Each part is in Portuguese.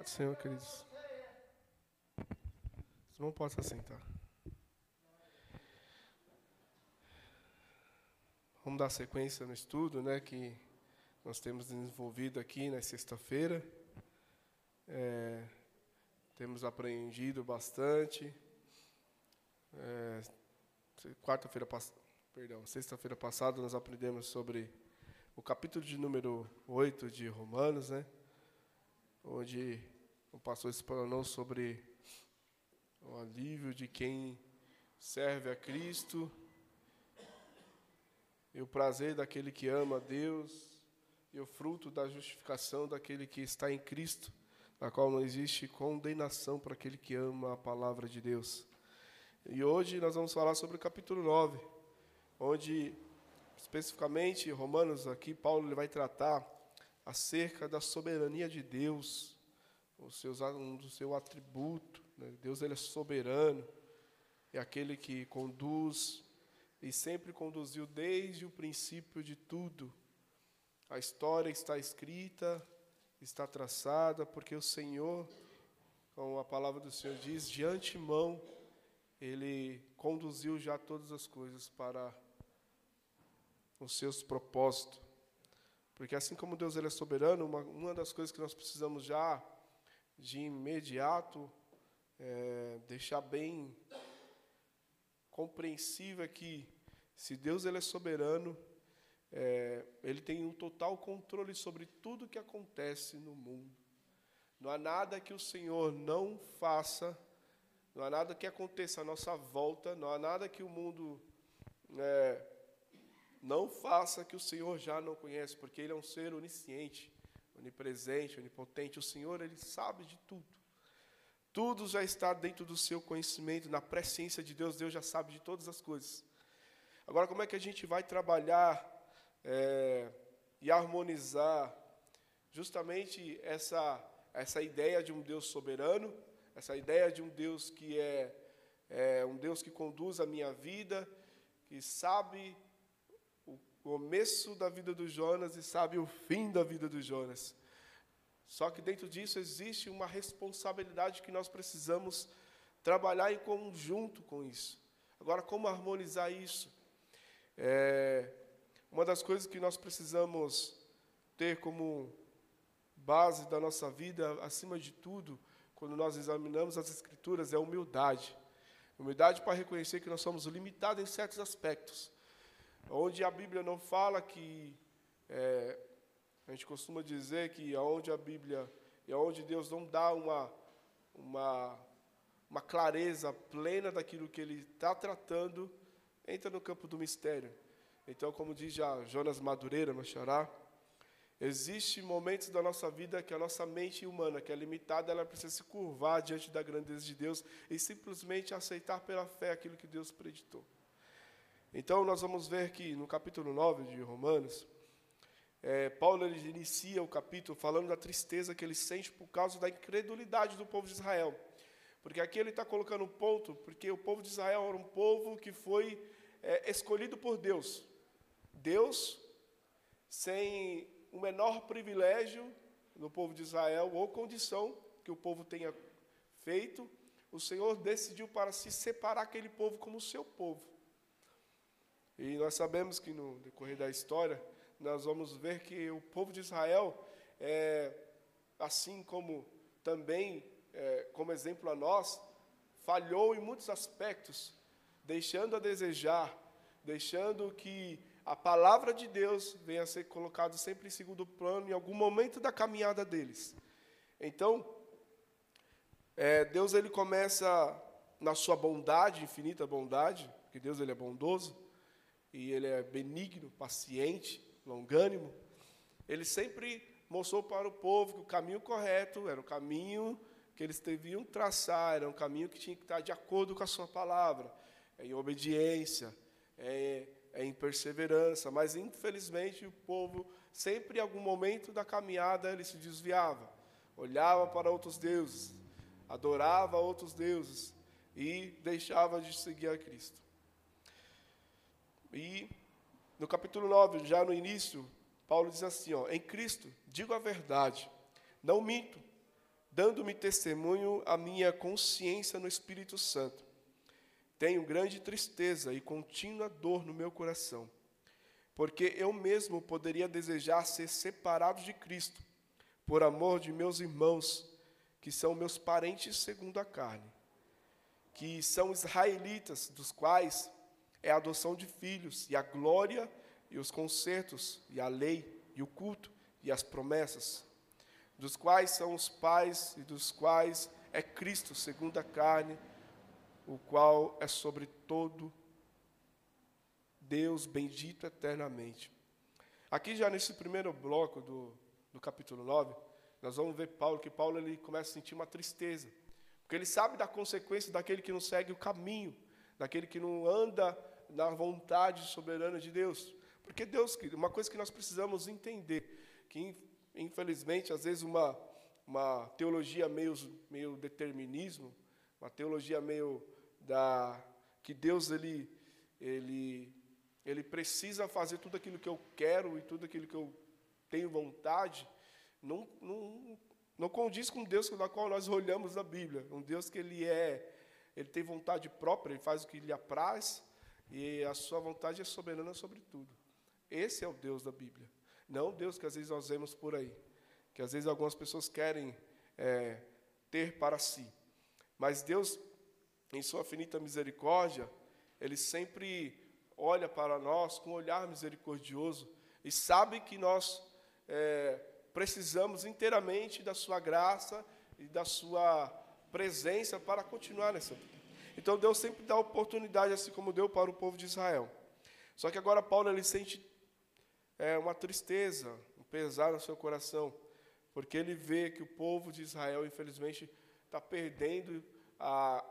Pode Senhor, queridos. Se assentar. Vamos dar sequência no estudo, né, que nós temos desenvolvido aqui na sexta-feira. É, temos aprendido bastante. É, quarta-feira perdão, sexta-feira passada nós aprendemos sobre o capítulo de número 8 de Romanos, né? Onde o pastor explanou sobre o alívio de quem serve a Cristo e o prazer daquele que ama a Deus e o fruto da justificação daquele que está em Cristo, na qual não existe condenação para aquele que ama a palavra de Deus. E hoje nós vamos falar sobre o capítulo 9, onde especificamente Romanos aqui Paulo ele vai tratar acerca da soberania de Deus, o seus, um do seu atributo, né? Deus ele é soberano, é aquele que conduz e sempre conduziu desde o princípio de tudo. A história está escrita, está traçada, porque o Senhor, como a palavra do Senhor diz, de antemão, Ele conduziu já todas as coisas para os seus propósitos. Porque assim como Deus ele é soberano, uma, uma das coisas que nós precisamos já de imediato é, deixar bem compreensível que se Deus ele é soberano, é, ele tem um total controle sobre tudo que acontece no mundo. Não há nada que o Senhor não faça, não há nada que aconteça à nossa volta, não há nada que o mundo é, não faça que o Senhor já não conhece, porque Ele é um ser onisciente, onipresente, onipotente. O Senhor, Ele sabe de tudo. Tudo já está dentro do seu conhecimento, na presciência de Deus, Deus já sabe de todas as coisas. Agora, como é que a gente vai trabalhar é, e harmonizar justamente essa, essa ideia de um Deus soberano, essa ideia de um Deus que é, é um Deus que conduz a minha vida, que sabe começo da vida do Jonas e sabe o fim da vida do Jonas. Só que dentro disso existe uma responsabilidade que nós precisamos trabalhar em conjunto com isso. Agora, como harmonizar isso? É, uma das coisas que nós precisamos ter como base da nossa vida, acima de tudo, quando nós examinamos as Escrituras, é a humildade. Humildade para reconhecer que nós somos limitados em certos aspectos. Onde a Bíblia não fala que é, a gente costuma dizer que aonde a Bíblia e aonde Deus não dá uma, uma, uma clareza plena daquilo que Ele está tratando, entra no campo do mistério. Então, como diz já Jonas Madureira, no Xará, Existem momentos da nossa vida que a nossa mente humana, que é limitada, ela precisa se curvar diante da grandeza de Deus e simplesmente aceitar pela fé aquilo que Deus preditou. Então, nós vamos ver que no capítulo 9 de Romanos, é, Paulo inicia o capítulo falando da tristeza que ele sente por causa da incredulidade do povo de Israel. Porque aqui ele está colocando um ponto, porque o povo de Israel era um povo que foi é, escolhido por Deus. Deus, sem o menor privilégio do povo de Israel ou condição que o povo tenha feito, o Senhor decidiu para se separar aquele povo como seu povo. E nós sabemos que no decorrer da história, nós vamos ver que o povo de Israel, é, assim como também, é, como exemplo a nós, falhou em muitos aspectos, deixando a desejar, deixando que a palavra de Deus venha a ser colocada sempre em segundo plano em algum momento da caminhada deles. Então, é, Deus ele começa na sua bondade, infinita bondade, porque Deus ele é bondoso e ele é benigno, paciente, longânimo, ele sempre mostrou para o povo que o caminho correto era o caminho que eles deviam traçar, era um caminho que tinha que estar de acordo com a sua palavra, é em obediência, é, é em perseverança, mas infelizmente o povo sempre em algum momento da caminhada ele se desviava, olhava para outros deuses, adorava outros deuses e deixava de seguir a Cristo. E no capítulo 9, já no início, Paulo diz assim: ó, Em Cristo, digo a verdade, não minto, dando-me testemunho a minha consciência no Espírito Santo. Tenho grande tristeza e contínua dor no meu coração, porque eu mesmo poderia desejar ser separado de Cristo, por amor de meus irmãos, que são meus parentes segundo a carne, que são israelitas, dos quais é a adoção de filhos, e a glória, e os concertos, e a lei, e o culto, e as promessas, dos quais são os pais, e dos quais é Cristo segundo a carne, o qual é sobre todo Deus bendito eternamente. Aqui já nesse primeiro bloco do, do capítulo 9, nós vamos ver Paulo, que Paulo ele começa a sentir uma tristeza, porque ele sabe da consequência daquele que não segue o caminho, daquele que não anda na vontade soberana de Deus. Porque Deus, uma coisa que nós precisamos entender, que infelizmente às vezes uma uma teologia meio meio determinismo, uma teologia meio da que Deus ele ele ele precisa fazer tudo aquilo que eu quero e tudo aquilo que eu tenho vontade, não, não, não condiz com Deus da qual nós olhamos na Bíblia. Um Deus que ele é, ele tem vontade própria, ele faz o que lhe apraz e a sua vontade é soberana sobre tudo. Esse é o Deus da Bíblia. Não o Deus que às vezes nós vemos por aí, que às vezes algumas pessoas querem é, ter para si. Mas Deus, em sua finita misericórdia, ele sempre olha para nós com um olhar misericordioso e sabe que nós é, precisamos inteiramente da sua graça e da sua presença para continuar nessa vida. Então Deus sempre dá oportunidade, assim como deu para o povo de Israel. Só que agora Paulo ele sente é, uma tristeza, um pesar no seu coração, porque ele vê que o povo de Israel, infelizmente, está perdendo a,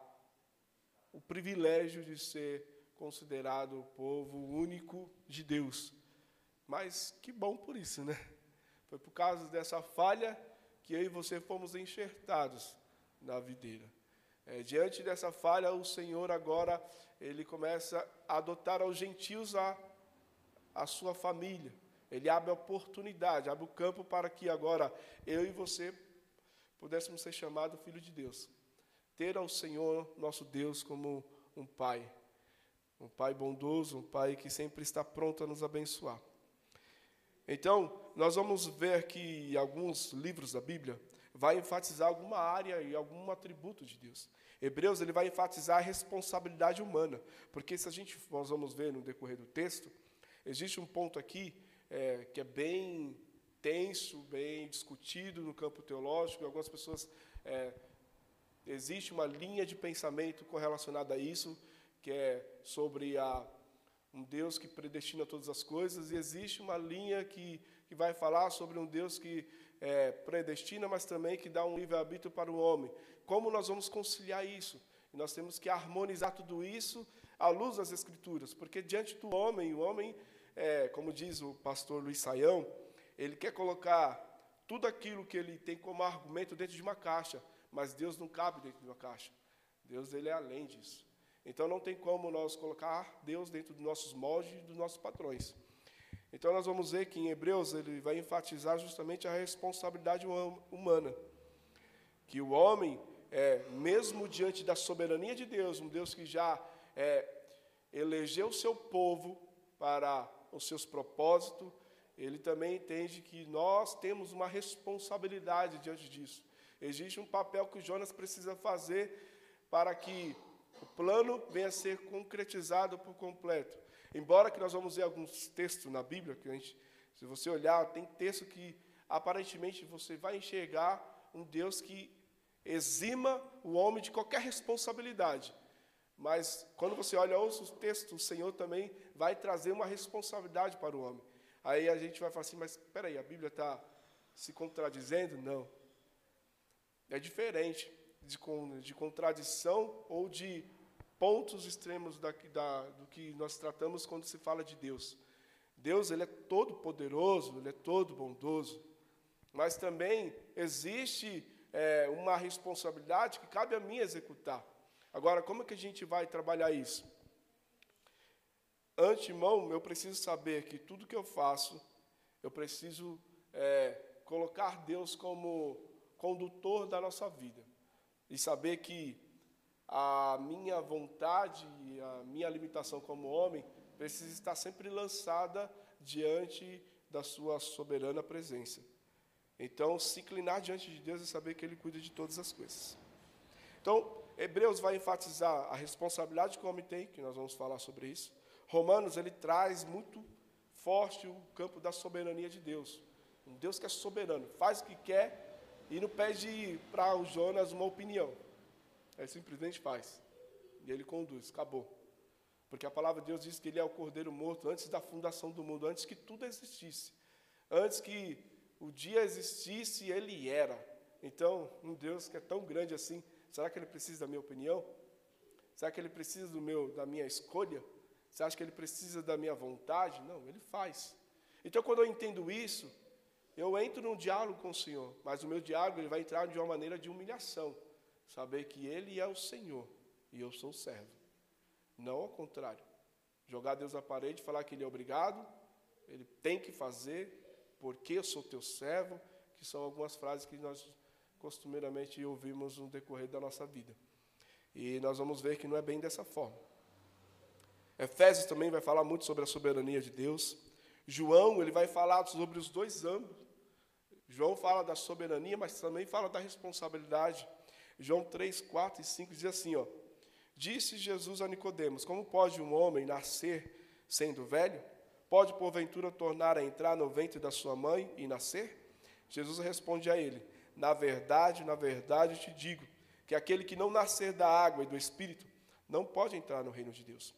o privilégio de ser considerado o povo único de Deus. Mas que bom por isso, né? Foi por causa dessa falha que eu e você fomos enxertados na videira. É, diante dessa falha, o Senhor agora ele começa a adotar aos gentios a, a sua família. Ele abre a oportunidade, abre o campo para que agora eu e você pudéssemos ser chamados filho de Deus. Ter ao Senhor, nosso Deus, como um pai. Um pai bondoso, um pai que sempre está pronto a nos abençoar. Então, nós vamos ver que alguns livros da Bíblia vai enfatizar alguma área e algum atributo de Deus. Hebreus ele vai enfatizar a responsabilidade humana, porque se a gente nós vamos ver no decorrer do texto, existe um ponto aqui é, que é bem tenso, bem discutido no campo teológico. Algumas pessoas é, existe uma linha de pensamento correlacionada a isso, que é sobre a um Deus que predestina todas as coisas, e existe uma linha que, que vai falar sobre um Deus que é, predestina, mas também que dá um livre-arbítrio para o homem. Como nós vamos conciliar isso? E nós temos que harmonizar tudo isso à luz das Escrituras, porque diante do homem, o homem, é, como diz o pastor Luiz Saião, ele quer colocar tudo aquilo que ele tem como argumento dentro de uma caixa, mas Deus não cabe dentro de uma caixa. Deus ele é além disso. Então não tem como nós colocar Deus dentro dos nossos moldes e dos nossos padrões. Então nós vamos ver que em Hebreus ele vai enfatizar justamente a responsabilidade humana, que o homem, é, mesmo diante da soberania de Deus, um Deus que já é, elegeu o seu povo para os seus propósitos, ele também entende que nós temos uma responsabilidade diante disso. Existe um papel que Jonas precisa fazer para que o plano venha a ser concretizado por completo. Embora que nós vamos ver alguns textos na Bíblia, que a gente, se você olhar, tem texto que aparentemente você vai enxergar um Deus que exima o homem de qualquer responsabilidade. Mas quando você olha outros textos, o Senhor também vai trazer uma responsabilidade para o homem. Aí a gente vai falar assim, mas espera aí, a Bíblia está se contradizendo? Não. É diferente de, de contradição ou de pontos extremos da, da, do que nós tratamos quando se fala de Deus. Deus ele é todo poderoso, ele é todo bondoso, mas também existe é, uma responsabilidade que cabe a mim executar. Agora, como é que a gente vai trabalhar isso? Antemão, eu preciso saber que tudo que eu faço, eu preciso é, colocar Deus como condutor da nossa vida. E saber que a minha vontade a minha limitação como homem precisa estar sempre lançada diante da sua soberana presença. Então, se inclinar diante de Deus e saber que Ele cuida de todas as coisas. Então, Hebreus vai enfatizar a responsabilidade que o homem tem, que nós vamos falar sobre isso. Romanos, ele traz muito forte o campo da soberania de Deus. Um Deus que é soberano, faz o que quer e não pede para o Jonas uma opinião. Ele simplesmente faz. E ele conduz, acabou. Porque a palavra de Deus diz que ele é o cordeiro morto antes da fundação do mundo, antes que tudo existisse. Antes que o dia existisse, ele era. Então, um Deus que é tão grande assim, será que ele precisa da minha opinião? Será que ele precisa do meu, da minha escolha? Você acha que ele precisa da minha vontade? Não, ele faz. Então, quando eu entendo isso, eu entro num diálogo com o Senhor, mas o meu diálogo ele vai entrar de uma maneira de humilhação, saber que Ele é o Senhor e eu sou servo, não ao contrário. Jogar Deus à parede, falar que Ele é obrigado, Ele tem que fazer, porque eu sou teu servo, que são algumas frases que nós costumeiramente ouvimos no decorrer da nossa vida. E nós vamos ver que não é bem dessa forma. Efésios também vai falar muito sobre a soberania de Deus. João, ele vai falar sobre os dois âmbitos. João fala da soberania, mas também fala da responsabilidade. João 3, 4 e 5 diz assim, ó: Disse Jesus a Nicodemos: Como pode um homem nascer sendo velho? Pode porventura tornar a entrar no ventre da sua mãe e nascer? Jesus responde a ele: Na verdade, na verdade te digo que aquele que não nascer da água e do espírito não pode entrar no reino de Deus.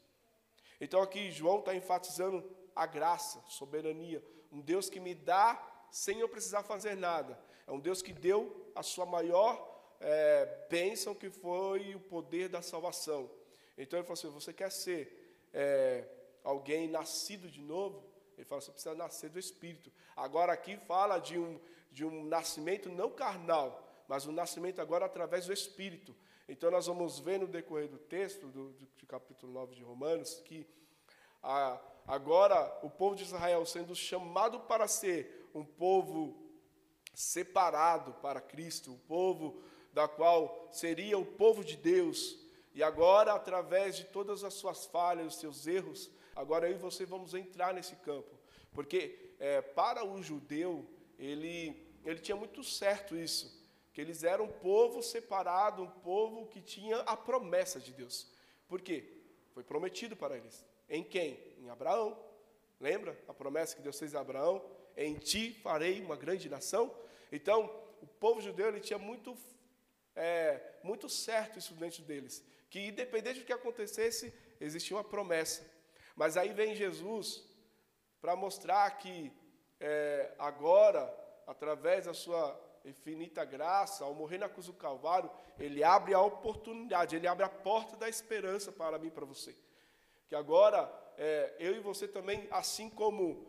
Então aqui João está enfatizando a graça, soberania, um Deus que me dá sem eu precisar fazer nada. É um Deus que deu a sua maior é, bênção, que foi o poder da salvação. Então ele falou assim: você quer ser é, alguém nascido de novo? Ele fala: você precisa nascer do Espírito. Agora aqui fala de um, de um nascimento não carnal, mas um nascimento agora através do Espírito. Então nós vamos ver no decorrer do texto, do, do, do capítulo 9 de Romanos, que a, agora o povo de Israel sendo chamado para ser um povo separado para Cristo, um povo da qual seria o povo de Deus, e agora, através de todas as suas falhas, os seus erros, agora eu e você vamos entrar nesse campo. Porque é, para o judeu, ele, ele tinha muito certo isso, que eles eram um povo separado, um povo que tinha a promessa de Deus. Por quê? Foi prometido para eles. Em quem? Em Abraão. Lembra a promessa que Deus fez a Abraão? Em ti farei uma grande nação. Então, o povo judeu ele tinha muito, é, muito certo isso dentro deles, que independente do que acontecesse, existia uma promessa. Mas aí vem Jesus para mostrar que é, agora, através da sua infinita graça, ao morrer na cruz do Calvário, ele abre a oportunidade, ele abre a porta da esperança para mim e para você. Que agora, é, eu e você também, assim como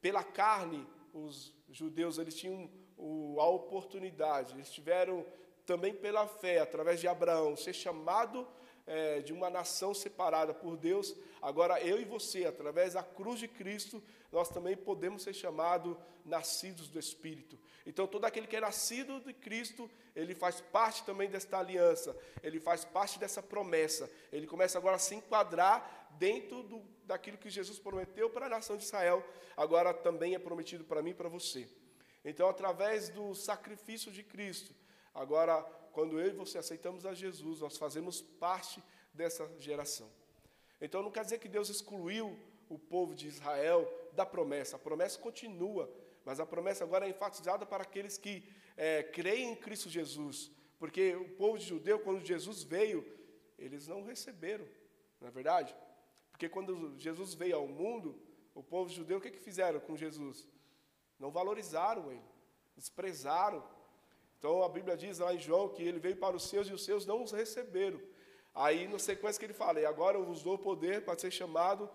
pela carne, os judeus eles tinham o, a oportunidade, eles tiveram também pela fé, através de Abraão, ser chamado é, de uma nação separada por Deus. Agora, eu e você, através da cruz de Cristo, nós também podemos ser chamados nascidos do Espírito. Então, todo aquele que é nascido de Cristo, ele faz parte também desta aliança, ele faz parte dessa promessa. Ele começa agora a se enquadrar dentro do, daquilo que Jesus prometeu para a nação de Israel, agora também é prometido para mim e para você. Então, através do sacrifício de Cristo, agora, quando eu e você aceitamos a Jesus, nós fazemos parte dessa geração. Então, não quer dizer que Deus excluiu o povo de Israel da promessa, a promessa continua, mas a promessa agora é enfatizada para aqueles que é, creem em Cristo Jesus, porque o povo de judeu, quando Jesus veio, eles não receberam, não é verdade? Porque quando Jesus veio ao mundo, o povo judeu, o que, que fizeram com Jesus? Não valorizaram ele, desprezaram. Então a Bíblia diz lá em João que ele veio para os seus e os seus não os receberam. Aí, na sequência que ele fala, e agora eu vos dou o poder para ser chamado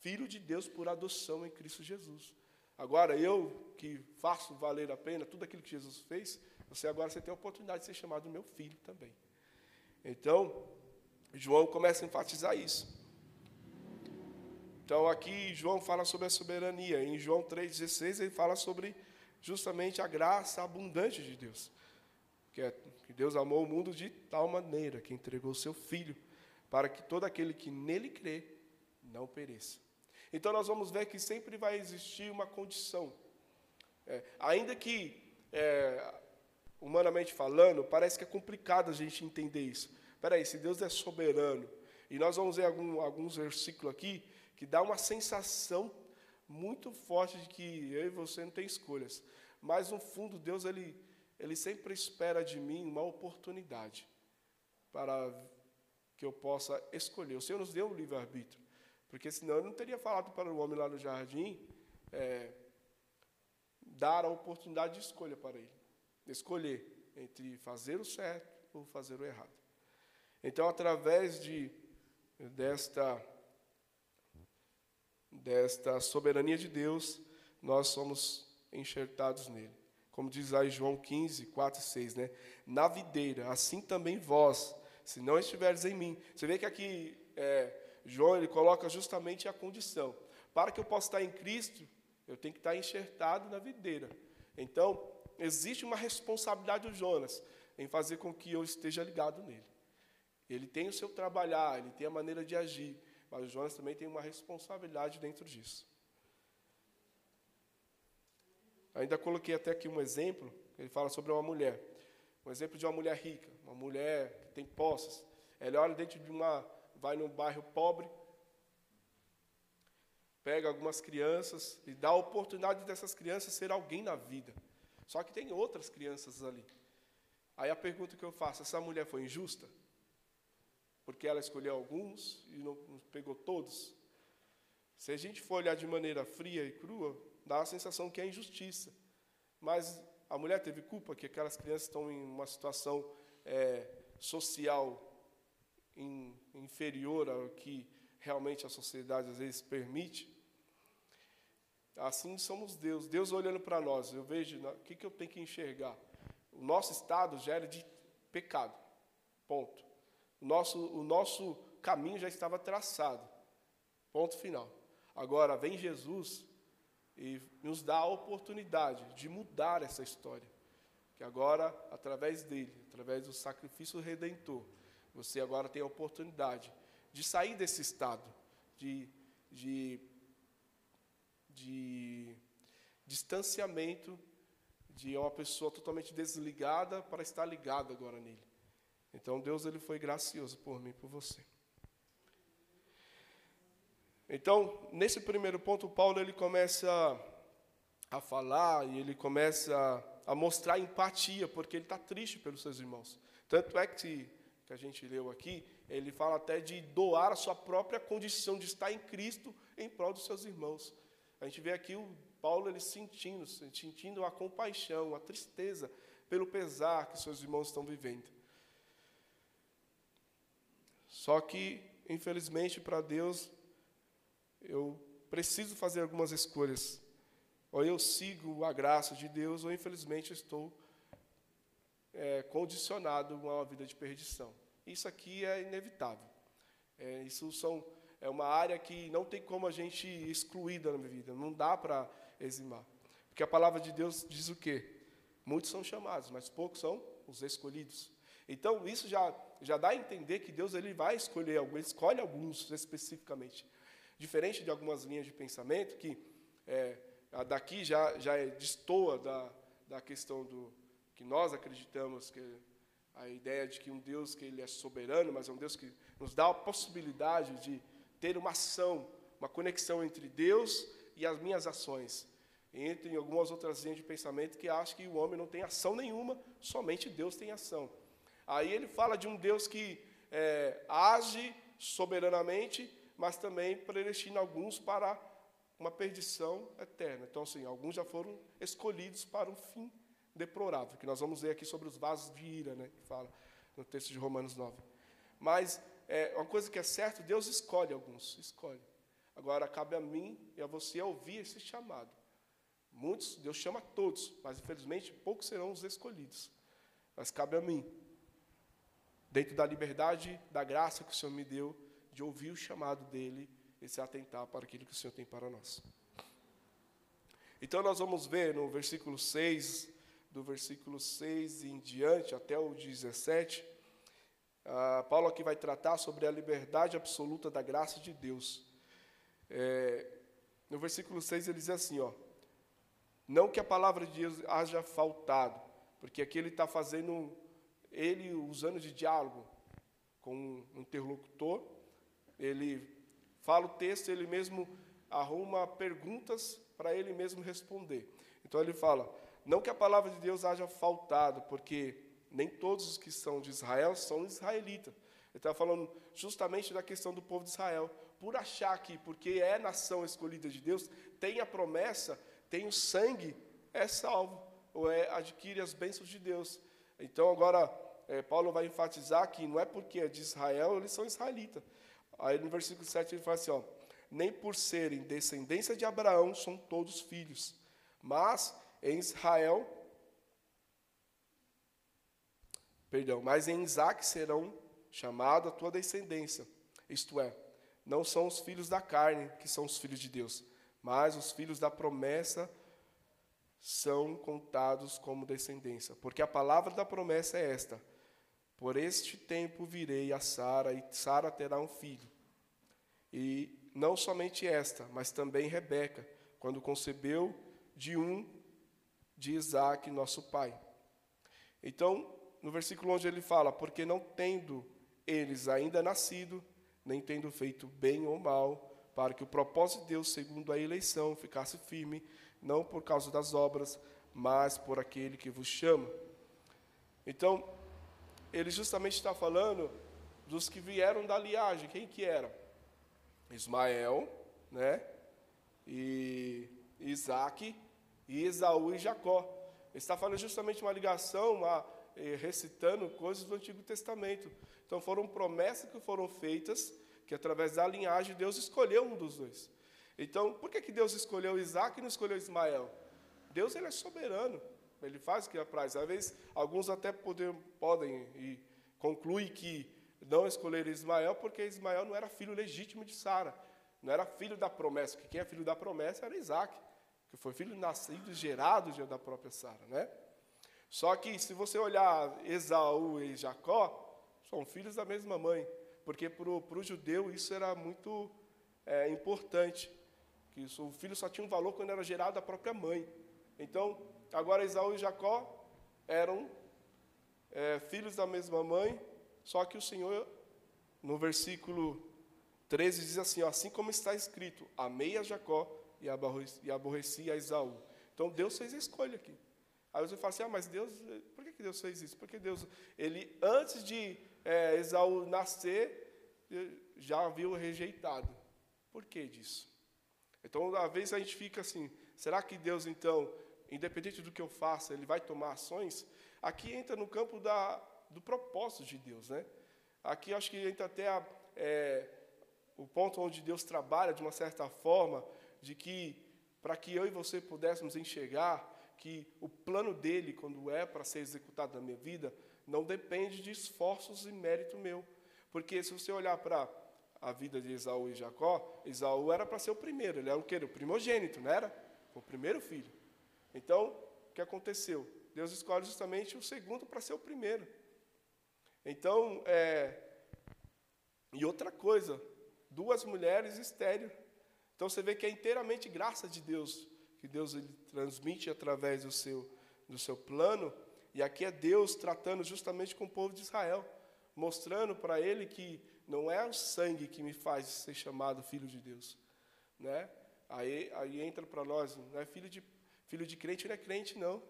filho de Deus por adoção em Cristo Jesus. Agora, eu que faço valer a pena tudo aquilo que Jesus fez, você agora você tem a oportunidade de ser chamado meu filho também. Então, João começa a enfatizar isso. Então, aqui João fala sobre a soberania. Em João 3,16, ele fala sobre justamente a graça abundante de Deus. que, é, que Deus amou o mundo de tal maneira que entregou seu Filho, para que todo aquele que nele crê não pereça. Então nós vamos ver que sempre vai existir uma condição. É, ainda que, é, humanamente falando, parece que é complicado a gente entender isso. Espera aí, se Deus é soberano, e nós vamos ver algum, alguns versículos aqui que dá uma sensação muito forte de que eu e você não tem escolhas. Mas no fundo, Deus ele, ele sempre espera de mim uma oportunidade para que eu possa escolher. O Senhor nos deu o livre-arbítrio. Porque senão eu não teria falado para o homem lá no jardim é, dar a oportunidade de escolha para ele. Escolher entre fazer o certo ou fazer o errado. Então, através de, desta, desta soberania de Deus, nós somos enxertados nele. Como diz em João 15, 4 e 6, né? Na videira, assim também vós, se não estiveres em mim. Você vê que aqui é, João ele coloca justamente a condição. Para que eu possa estar em Cristo, eu tenho que estar enxertado na videira. Então, existe uma responsabilidade do Jonas em fazer com que eu esteja ligado nele. Ele tem o seu trabalhar, ele tem a maneira de agir, mas o Jonas também tem uma responsabilidade dentro disso. Ainda coloquei até aqui um exemplo, ele fala sobre uma mulher. Um exemplo de uma mulher rica, uma mulher que tem posses. Ela olha dentro de uma vai num bairro pobre, pega algumas crianças e dá a oportunidade dessas crianças ser alguém na vida. Só que tem outras crianças ali. Aí a pergunta que eu faço, essa mulher foi injusta? Porque ela escolheu alguns e não pegou todos? Se a gente for olhar de maneira fria e crua, dá a sensação que é injustiça. Mas a mulher teve culpa que aquelas crianças estão em uma situação é, social in, inferior ao que realmente a sociedade às vezes permite. Assim somos Deus. Deus olhando para nós, eu vejo o que, que eu tenho que enxergar. O nosso estado já era de pecado. Ponto. O nosso, o nosso caminho já estava traçado. Ponto final. Agora vem Jesus e nos dá a oportunidade de mudar essa história. Que agora, através dele, através do sacrifício redentor, você agora tem a oportunidade de sair desse estado de, de, de distanciamento de uma pessoa totalmente desligada para estar ligada agora nele. Então Deus ele foi gracioso por mim por você. Então, nesse primeiro ponto, Paulo ele começa a falar e ele começa a mostrar empatia, porque ele está triste pelos seus irmãos. Tanto é que que a gente leu aqui, ele fala até de doar a sua própria condição de estar em Cristo em prol dos seus irmãos. A gente vê aqui o Paulo ele sentindo, sentindo a compaixão, a tristeza pelo pesar que seus irmãos estão vivendo. Só que, infelizmente, para Deus, eu preciso fazer algumas escolhas. Ou eu sigo a graça de Deus, ou infelizmente estou é, condicionado a uma vida de perdição. Isso aqui é inevitável. É, isso são, é uma área que não tem como a gente excluir da minha vida, não dá para eximar. Porque a palavra de Deus diz o quê? Muitos são chamados, mas poucos são os escolhidos. Então, isso já, já dá a entender que Deus ele vai escolher alguns, escolhe alguns especificamente. Diferente de algumas linhas de pensamento, que é, daqui já, já é, destoa da, da questão do que nós acreditamos que a ideia de que um Deus que ele é soberano, mas é um Deus que nos dá a possibilidade de ter uma ação, uma conexão entre Deus e as minhas ações. Entre algumas outras linhas de pensamento que acham que o homem não tem ação nenhuma, somente Deus tem ação. Aí ele fala de um Deus que é, age soberanamente, mas também predestina alguns para uma perdição eterna. Então, assim, alguns já foram escolhidos para um fim deplorável, que nós vamos ver aqui sobre os vasos de ira, né, que fala no texto de Romanos 9. Mas é, uma coisa que é certa, Deus escolhe alguns, escolhe. Agora cabe a mim e a você ouvir esse chamado. Muitos, Deus chama todos, mas infelizmente poucos serão os escolhidos. Mas cabe a mim, dentro da liberdade, da graça que o Senhor me deu, de ouvir o chamado dele e se atentar para aquilo que o Senhor tem para nós. Então nós vamos ver no versículo 6 do versículo 6 em diante, até o 17, ah, Paulo aqui vai tratar sobre a liberdade absoluta da graça de Deus. É, no versículo 6 ele diz assim: ó, Não que a palavra de Deus haja faltado, porque aqui ele está fazendo, ele usando de diálogo com um interlocutor, ele fala o texto, ele mesmo arruma perguntas para ele mesmo responder. Então ele fala: Não que a palavra de Deus haja faltado, porque nem todos os que são de Israel são israelitas. Ele está falando justamente da questão do povo de Israel. Por achar que, porque é nação escolhida de Deus, tem a promessa, tem o sangue, é salvo, ou é, adquire as bênçãos de Deus. Então, agora, é, Paulo vai enfatizar que não é porque é de Israel, eles são israelitas. Aí no versículo 7 ele fala assim: ó, nem por serem descendência de Abraão são todos filhos, mas em Israel Perdão, mas em Isaac serão chamada a tua descendência. Isto é, não são os filhos da carne que são os filhos de Deus, mas os filhos da promessa são contados como descendência. Porque a palavra da promessa é esta: Por este tempo virei a Sara, e Sara terá um filho. E não somente esta, mas também Rebeca, quando concebeu de um de Isaac, nosso pai. Então, no versículo onde ele fala: Porque não tendo eles ainda nascido, nem tendo feito bem ou mal, para que o propósito de Deus, segundo a eleição, ficasse firme, não por causa das obras, mas por aquele que vos chama. Então, ele justamente está falando dos que vieram da liagem. Quem que era? Ismael, né? E Isaac, e Esaú e Jacó. Ele está falando justamente uma ligação, uma, recitando coisas do Antigo Testamento. Então foram promessas que foram feitas, que através da linhagem Deus escolheu um dos dois. Então, por que, que Deus escolheu Isaac e não escolheu Ismael? Deus ele é soberano, ele faz o que apraz. Às vezes, alguns até podem, podem e concluem que não escolheram Ismael porque Ismael não era filho legítimo de Sara, não era filho da promessa, porque quem é filho da promessa era Isaac, que foi filho nascido e gerado da própria Sara, né? Só que se você olhar Esaú e Jacó, são filhos da mesma mãe, porque para o judeu isso era muito é, importante, que o filho só tinha um valor quando era gerado da própria mãe. Então, agora Esaú e Jacó eram é, filhos da mesma mãe, só que o Senhor, no versículo 13, diz assim: Assim como está escrito, amei a Jacó e aborreci a Esaú. Então, Deus fez a escolha aqui. Aí você fala assim, ah, mas Deus, por que Deus fez isso? Porque Deus, ele, antes de é, Esaú nascer, já havia rejeitado. Por que disso? Então, às vezes a gente fica assim, será que Deus, então, independente do que eu faça, ele vai tomar ações? Aqui entra no campo da, do propósito de Deus, né? Aqui acho que entra até a, é, o ponto onde Deus trabalha de uma certa forma, de que, para que eu e você pudéssemos enxergar que o plano dele, quando é para ser executado na minha vida, não depende de esforços e mérito meu. Porque se você olhar para a vida de Esaú e Jacó, Esaú era para ser o primeiro, ele era o quê? O primogênito, não era? O primeiro filho. Então, o que aconteceu? Deus escolhe justamente o segundo para ser o primeiro. Então, é, e outra coisa, duas mulheres estéreo. Então você vê que é inteiramente graça de Deus que Deus ele transmite através do seu, do seu plano. E aqui é Deus tratando justamente com o povo de Israel, mostrando para ele que não é o sangue que me faz ser chamado filho de Deus. Né? Aí, aí entra para nós, não é filho de, filho de crente, não é crente, não.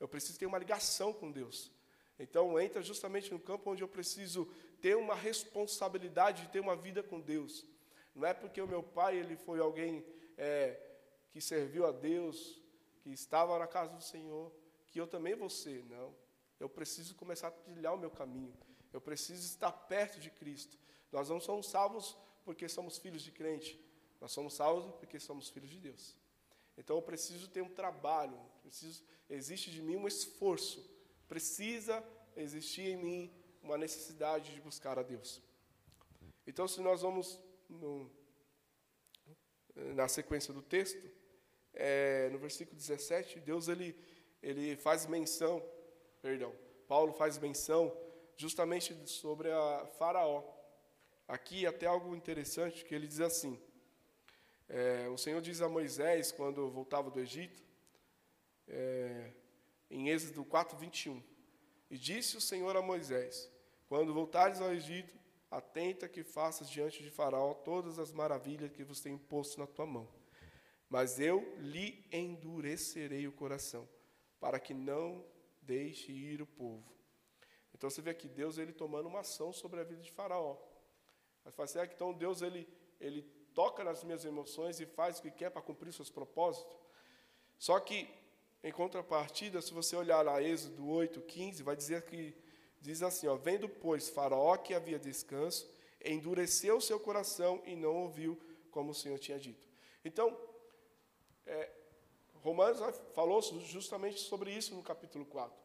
Eu preciso ter uma ligação com Deus. Então entra justamente no campo onde eu preciso ter uma responsabilidade de ter uma vida com Deus. Não é porque o meu pai ele foi alguém é, que serviu a Deus, que estava na casa do Senhor, que eu também vou ser. Não. Eu preciso começar a trilhar o meu caminho. Eu preciso estar perto de Cristo. Nós não somos salvos porque somos filhos de crente. Nós somos salvos porque somos filhos de Deus. Então eu preciso ter um trabalho, preciso, existe de mim um esforço, precisa existir em mim uma necessidade de buscar a Deus. Então, se nós vamos no, na sequência do texto, é, no versículo 17, Deus ele, ele faz menção, perdão, Paulo faz menção justamente sobre a Faraó. Aqui até algo interessante que ele diz assim: é, o Senhor diz a Moisés quando voltava do Egito, é, em Êxodo 4, 21, e disse o Senhor a Moisés: Quando voltares ao Egito, atenta que faças diante de Faraó todas as maravilhas que vos tenho posto na tua mão. Mas eu lhe endurecerei o coração, para que não deixe ir o povo. Então você vê aqui Deus ele tomando uma ação sobre a vida de Faraó. Mas fala assim, que então Deus ele, ele toca nas minhas emoções e faz o que quer para cumprir seus propósitos. Só que, em contrapartida, se você olhar lá Êxodo 8, 15, vai dizer que diz assim, ó, vendo, pois, Faraó que havia descanso, endureceu seu coração e não ouviu como o Senhor tinha dito. Então, é, Romanos falou justamente sobre isso no capítulo 4,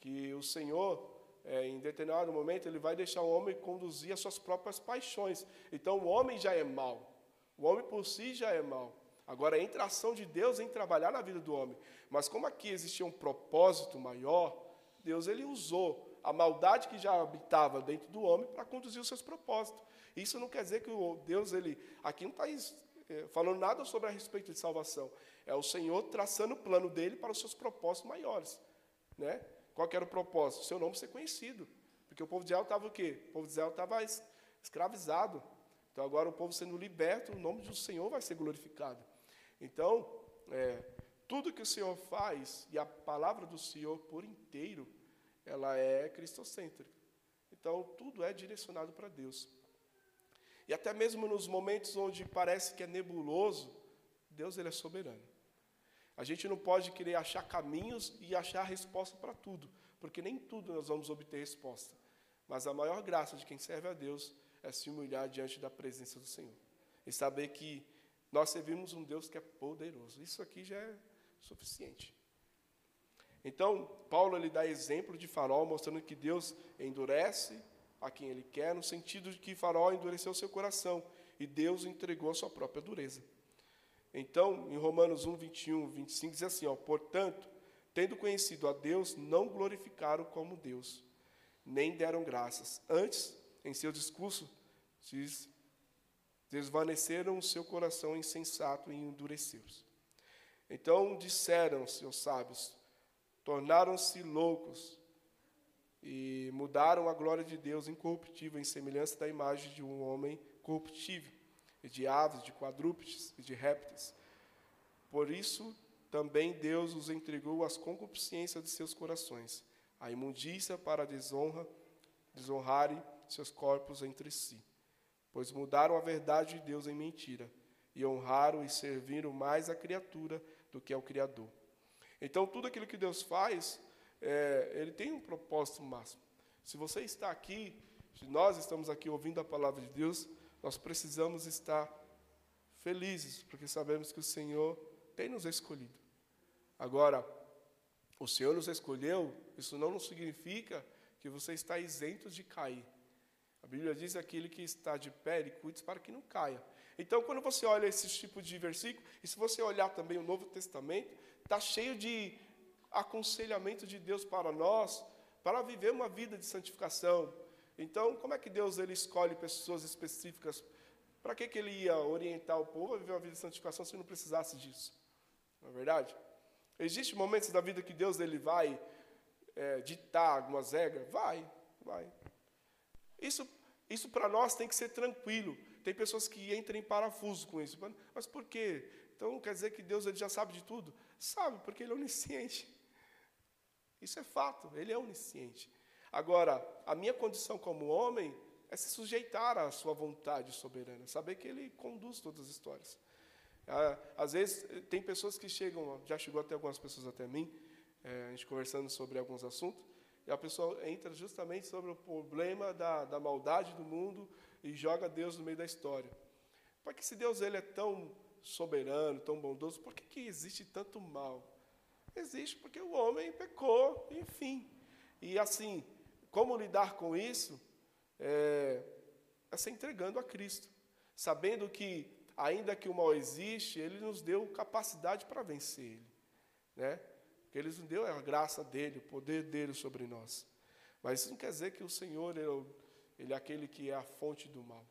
que o Senhor é, em determinado momento, ele vai deixar o homem conduzir as suas próprias paixões. Então, o homem já é mau. O homem por si já é mau. Agora, entra a ação de Deus em trabalhar na vida do homem. Mas como aqui existia um propósito maior, Deus ele usou a maldade que já habitava dentro do homem para conduzir os seus propósitos. Isso não quer dizer que o Deus, ele aqui não está é, falando nada sobre a respeito de salvação. É o Senhor traçando o plano dele para os seus propósitos maiores. Né? Qual era o propósito? Seu nome ser conhecido. Porque o povo de Israel estava o quê? O povo de Israel estava escravizado. Então agora o povo sendo liberto, o nome do Senhor vai ser glorificado. Então, é, tudo que o Senhor faz e a palavra do Senhor por inteiro, ela é cristocêntrica. Então tudo é direcionado para Deus. E até mesmo nos momentos onde parece que é nebuloso, Deus ele é soberano. A gente não pode querer achar caminhos e achar resposta para tudo, porque nem tudo nós vamos obter resposta. Mas a maior graça de quem serve a Deus é se humilhar diante da presença do Senhor e saber que nós servimos um Deus que é poderoso. Isso aqui já é suficiente. Então, Paulo ele dá exemplo de Farol, mostrando que Deus endurece a quem ele quer, no sentido de que Farol endureceu seu coração e Deus entregou a sua própria dureza. Então, em Romanos 1, 21, 25, diz assim: ó, Portanto, tendo conhecido a Deus, não glorificaram como Deus, nem deram graças. Antes, em seu discurso, diz, desvaneceram o seu coração insensato e endureceu-se. Então disseram seus sábios, tornaram-se loucos e mudaram a glória de Deus incorruptível em semelhança da imagem de um homem corruptível e de aves, de quadrúpedes e de répteis. Por isso também Deus os entregou às concupiscências de seus corações, a imundícia para a desonra, desonrarem seus corpos entre si. Pois mudaram a verdade de Deus em mentira, e honraram e serviram mais a criatura do que ao Criador. Então, tudo aquilo que Deus faz, é, ele tem um propósito máximo. Se você está aqui, se nós estamos aqui ouvindo a palavra de Deus, nós precisamos estar felizes, porque sabemos que o Senhor tem nos escolhido. Agora, o Senhor nos escolheu, isso não significa que você está isento de cair. A Bíblia diz aquele que está de pé, ele cuide para que não caia. Então, quando você olha esse tipo de versículo, e se você olhar também o Novo Testamento, está cheio de aconselhamento de Deus para nós, para viver uma vida de santificação, então, como é que Deus ele escolhe pessoas específicas? Para que, que ele ia orientar o povo a viver uma vida de santificação se não precisasse disso? Não é verdade? Existem momentos da vida que Deus ele vai é, ditar algumas regras? Vai, vai. Isso, isso para nós tem que ser tranquilo. Tem pessoas que entram em parafuso com isso. Mas por quê? Então quer dizer que Deus ele já sabe de tudo? Sabe, porque ele é onisciente. Isso é fato, ele é onisciente. Agora, a minha condição como homem é se sujeitar à sua vontade soberana, saber que ele conduz todas as histórias. Ah, às vezes, tem pessoas que chegam, já chegou até algumas pessoas até mim, é, a gente conversando sobre alguns assuntos, e a pessoa entra justamente sobre o problema da, da maldade do mundo e joga Deus no meio da história. Porque se Deus ele é tão soberano, tão bondoso, por que, que existe tanto mal? Existe porque o homem pecou, enfim. E assim, como lidar com isso? É, é se entregando a Cristo, sabendo que, ainda que o mal existe, Ele nos deu capacidade para vencer ele. Né? Porque Ele nos deu a graça dele, o poder dele sobre nós. Mas isso não quer dizer que o Senhor ele, ele é aquele que é a fonte do mal.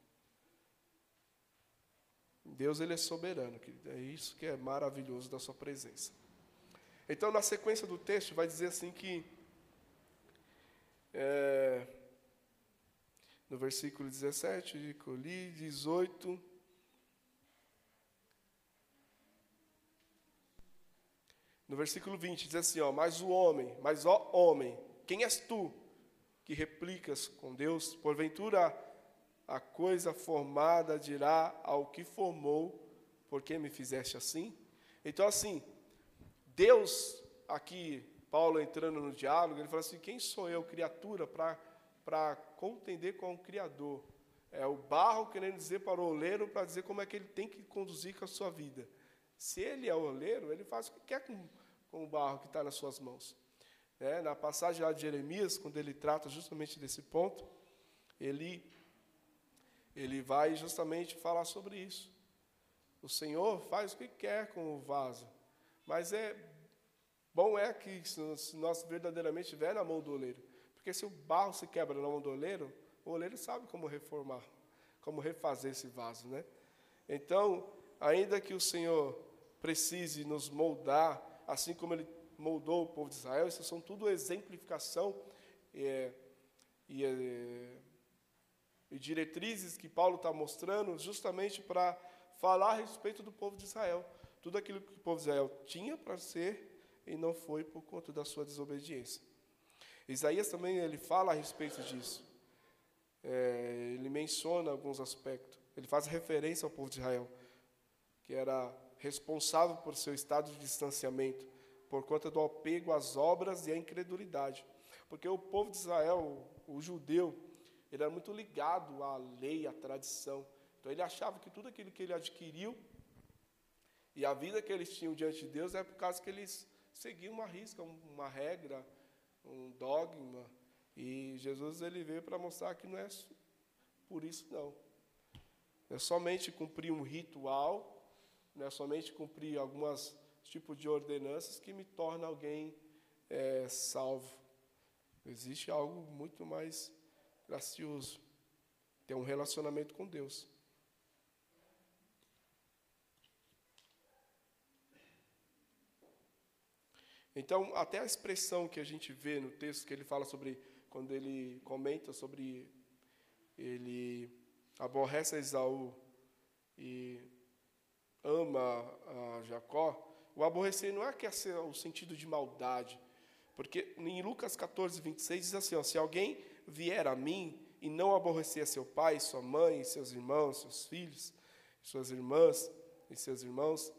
Deus ele é soberano, querido. É isso que é maravilhoso da sua presença. Então, na sequência do texto, vai dizer assim que é, no versículo 17, de Coli, 18. No versículo 20 diz assim: ó, Mas o homem, mas ó homem, quem és tu que replicas com Deus? Porventura a coisa formada dirá ao que formou, por que me fizeste assim? Então, assim, Deus, aqui, Paulo entrando no diálogo, ele fala assim: quem sou eu, criatura, para contender com o Criador? É o barro querendo dizer para o oleiro, para dizer como é que ele tem que conduzir com a sua vida. Se ele é o oleiro, ele faz o que quer com, com o barro que está nas suas mãos. É, na passagem lá de Jeremias, quando ele trata justamente desse ponto, ele ele vai justamente falar sobre isso. O Senhor faz o que quer com o vaso, mas é bom é que se nós verdadeiramente estiver na mão do oleiro, porque se o barro se quebra na mão do oleiro, o oleiro sabe como reformar, como refazer esse vaso, né? Então, ainda que o Senhor precise nos moldar, assim como Ele moldou o povo de Israel, isso são tudo exemplificação é, e é, e diretrizes que Paulo está mostrando justamente para falar a respeito do povo de Israel. Tudo aquilo que o povo de Israel tinha para ser e não foi por conta da sua desobediência. Isaías também ele fala a respeito disso. É, ele menciona alguns aspectos. Ele faz referência ao povo de Israel, que era responsável por seu estado de distanciamento, por conta do apego às obras e à incredulidade. Porque o povo de Israel, o judeu, ele era muito ligado à lei, à tradição. Então ele achava que tudo aquilo que ele adquiriu e a vida que eles tinham diante de Deus é por causa que eles seguiam uma risca, uma regra, um dogma. E Jesus ele veio para mostrar que não é por isso não. É somente cumprir um ritual, não é somente cumprir algumas tipos de ordenanças que me torna alguém é, salvo. Existe algo muito mais gracioso. Ter um relacionamento com Deus. Então, até a expressão que a gente vê no texto que ele fala sobre, quando ele comenta sobre ele aborrece a Esaú e ama Jacó, o aborrecer não é que é o sentido de maldade, porque em Lucas 14, 26 diz assim: ó, se alguém vier a mim e não aborrecer seu pai, sua mãe, seus irmãos, seus filhos, suas irmãs e seus irmãos,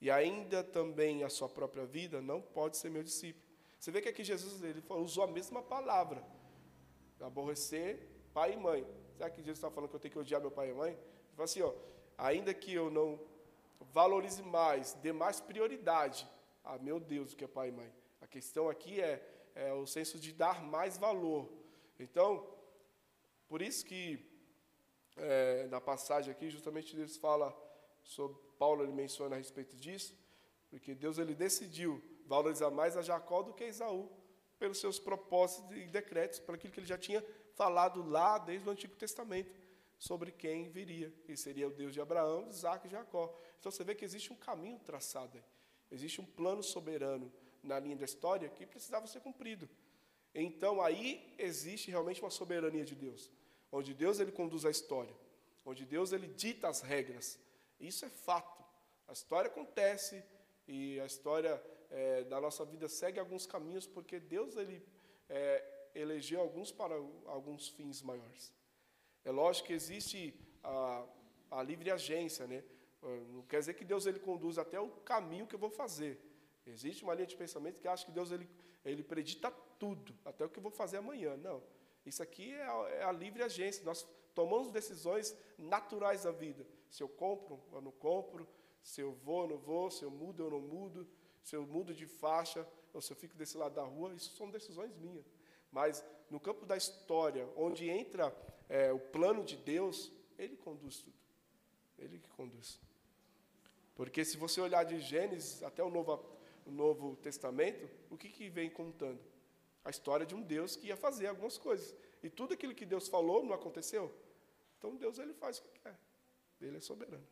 e ainda também a sua própria vida, não pode ser meu discípulo. Você vê que aqui Jesus ele usou a mesma palavra, aborrecer pai e mãe. Será que Jesus está falando que eu tenho que odiar meu pai e mãe? Ele fala assim, ó, ainda que eu não valorize mais, dê mais prioridade. A meu Deus que é pai e mãe. A questão aqui é, é o senso de dar mais valor. Então, por isso que é, na passagem aqui, justamente Deus fala sobre Paulo, ele menciona a respeito disso, porque Deus ele decidiu valorizar mais a Jacó do que a Esaú, pelos seus propósitos e decretos, para aquilo que ele já tinha falado lá desde o Antigo Testamento, sobre quem viria, que seria o Deus de Abraão, Isaac e Jacó. Então você vê que existe um caminho traçado existe um plano soberano na linha da história que precisava ser cumprido. Então aí existe realmente uma soberania de Deus, onde Deus ele conduz a história, onde Deus ele dita as regras. Isso é fato. A história acontece e a história é, da nossa vida segue alguns caminhos porque Deus ele é, elegeu alguns para alguns fins maiores. É lógico que existe a, a livre agência, né? Não quer dizer que Deus ele conduz até o caminho que eu vou fazer. Existe uma linha de pensamento que acha que Deus ele, ele predita tudo, até o que eu vou fazer amanhã. Não. Isso aqui é a, é a livre agência. Nós tomamos decisões naturais da vida. Se eu compro ou não compro, se eu vou ou não vou, se eu mudo ou não mudo, se eu mudo de faixa ou se eu fico desse lado da rua, isso são decisões minhas. Mas no campo da história, onde entra é, o plano de Deus, Ele conduz tudo. Ele que conduz. Porque se você olhar de Gênesis até o Novo o Novo Testamento, o que, que vem contando? A história de um Deus que ia fazer algumas coisas. E tudo aquilo que Deus falou não aconteceu. Então Deus ele faz o que quer. Ele é soberano.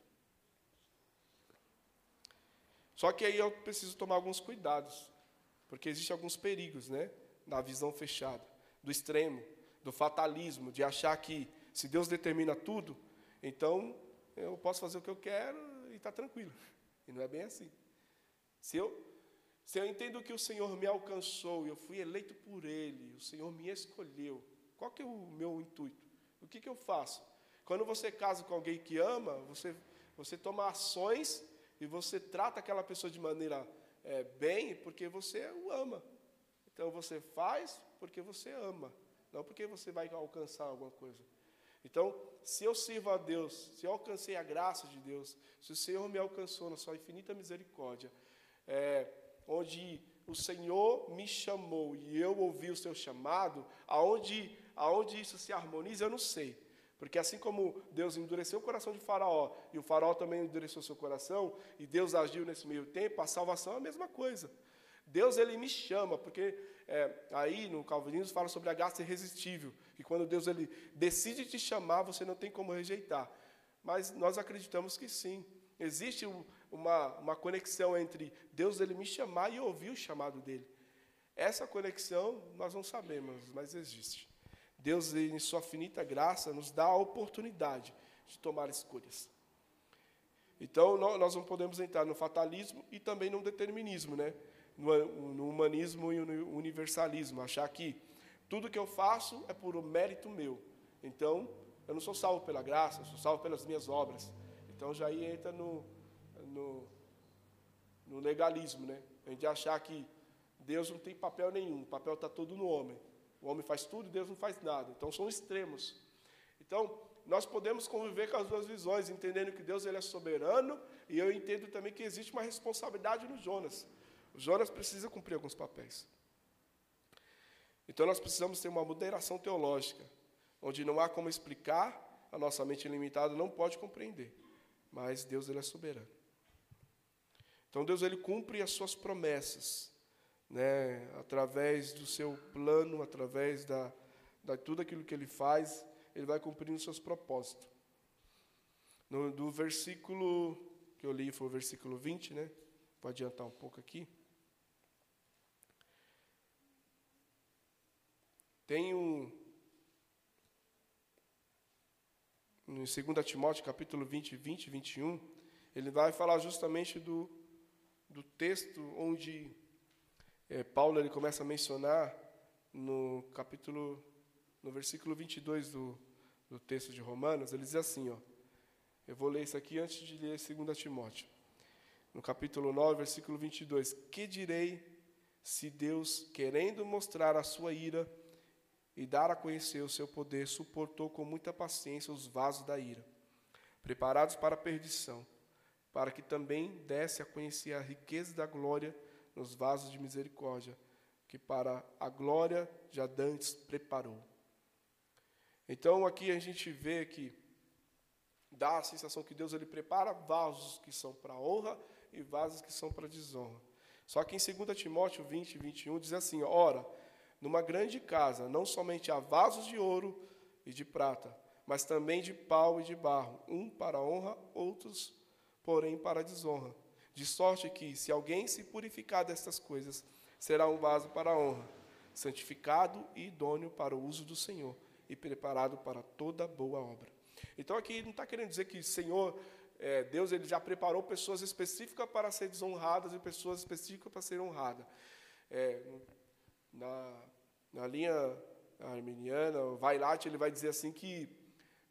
Só que aí eu preciso tomar alguns cuidados, porque existem alguns perigos, né, na visão fechada, do extremo, do fatalismo, de achar que se Deus determina tudo, então eu posso fazer o que eu quero e está tranquilo. E não é bem assim. Se eu, se eu entendo que o Senhor me alcançou eu fui eleito por Ele, o Senhor me escolheu, qual que é o meu intuito? O que, que eu faço? Quando você casa com alguém que ama, você, você toma ações e você trata aquela pessoa de maneira é, bem porque você o ama. Então você faz porque você ama, não porque você vai alcançar alguma coisa. Então, se eu sirvo a Deus, se eu alcancei a graça de Deus, se o Senhor me alcançou na sua infinita misericórdia, é, onde o Senhor me chamou e eu ouvi o seu chamado, aonde, aonde isso se harmoniza, eu não sei. Porque assim como Deus endureceu o coração de Faraó, e o Faraó também endureceu seu coração, e Deus agiu nesse meio tempo, a salvação é a mesma coisa. Deus ele me chama, porque é, aí no Calvinismo fala sobre a graça irresistível, que quando Deus ele decide te chamar, você não tem como rejeitar. Mas nós acreditamos que sim. Existe uma, uma conexão entre Deus ele me chamar e ouvir o chamado dele. Essa conexão nós não sabemos, mas existe. Deus, em sua finita graça, nos dá a oportunidade de tomar escolhas. Então, nós não podemos entrar no fatalismo e também no determinismo, né? No, humanismo e no universalismo, achar que tudo que eu faço é por mérito meu. Então, eu não sou salvo pela graça, eu sou salvo pelas minhas obras. Então, já aí entra no, no, no legalismo, né? A gente achar que Deus não tem papel nenhum, o papel está todo no homem. O homem faz tudo Deus não faz nada. Então, são extremos. Então, nós podemos conviver com as duas visões, entendendo que Deus ele é soberano, e eu entendo também que existe uma responsabilidade no Jonas. Jonas precisa cumprir alguns papéis. Então nós precisamos ter uma moderação teológica, onde não há como explicar, a nossa mente limitada não pode compreender, mas Deus ele é soberano. Então Deus ele cumpre as suas promessas, né, através do seu plano, através da, da tudo aquilo que ele faz, ele vai cumprindo os seus propósitos. No, do versículo que eu li foi o versículo 20, né? Vou adiantar um pouco aqui. Tem um. Em 2 Timóteo, capítulo 20, 20 e 21, ele vai falar justamente do, do texto onde é, Paulo ele começa a mencionar no capítulo, no versículo 22 do, do texto de Romanos, ele diz assim, ó, eu vou ler isso aqui antes de ler 2 Timóteo. No capítulo 9, versículo 22, que direi se Deus, querendo mostrar a sua ira, e dar a conhecer o seu poder, suportou com muita paciência os vasos da ira, preparados para a perdição, para que também desse a conhecer a riqueza da glória nos vasos de misericórdia, que para a glória já dantes preparou. Então aqui a gente vê que dá a sensação que Deus ele prepara vasos que são para honra e vasos que são para desonra. Só que em 2 Timóteo 20, 21 diz assim: Ora, numa grande casa, não somente há vasos de ouro e de prata, mas também de pau e de barro, um para honra, outros, porém, para desonra. De sorte que, se alguém se purificar destas coisas, será um vaso para honra, santificado e idôneo para o uso do Senhor e preparado para toda boa obra. Então, aqui não está querendo dizer que Senhor, é, Deus, ele já preparou pessoas específicas para ser desonradas e pessoas específicas para ser honradas. É, na, na linha arminiana, o Vailat, ele vai dizer assim que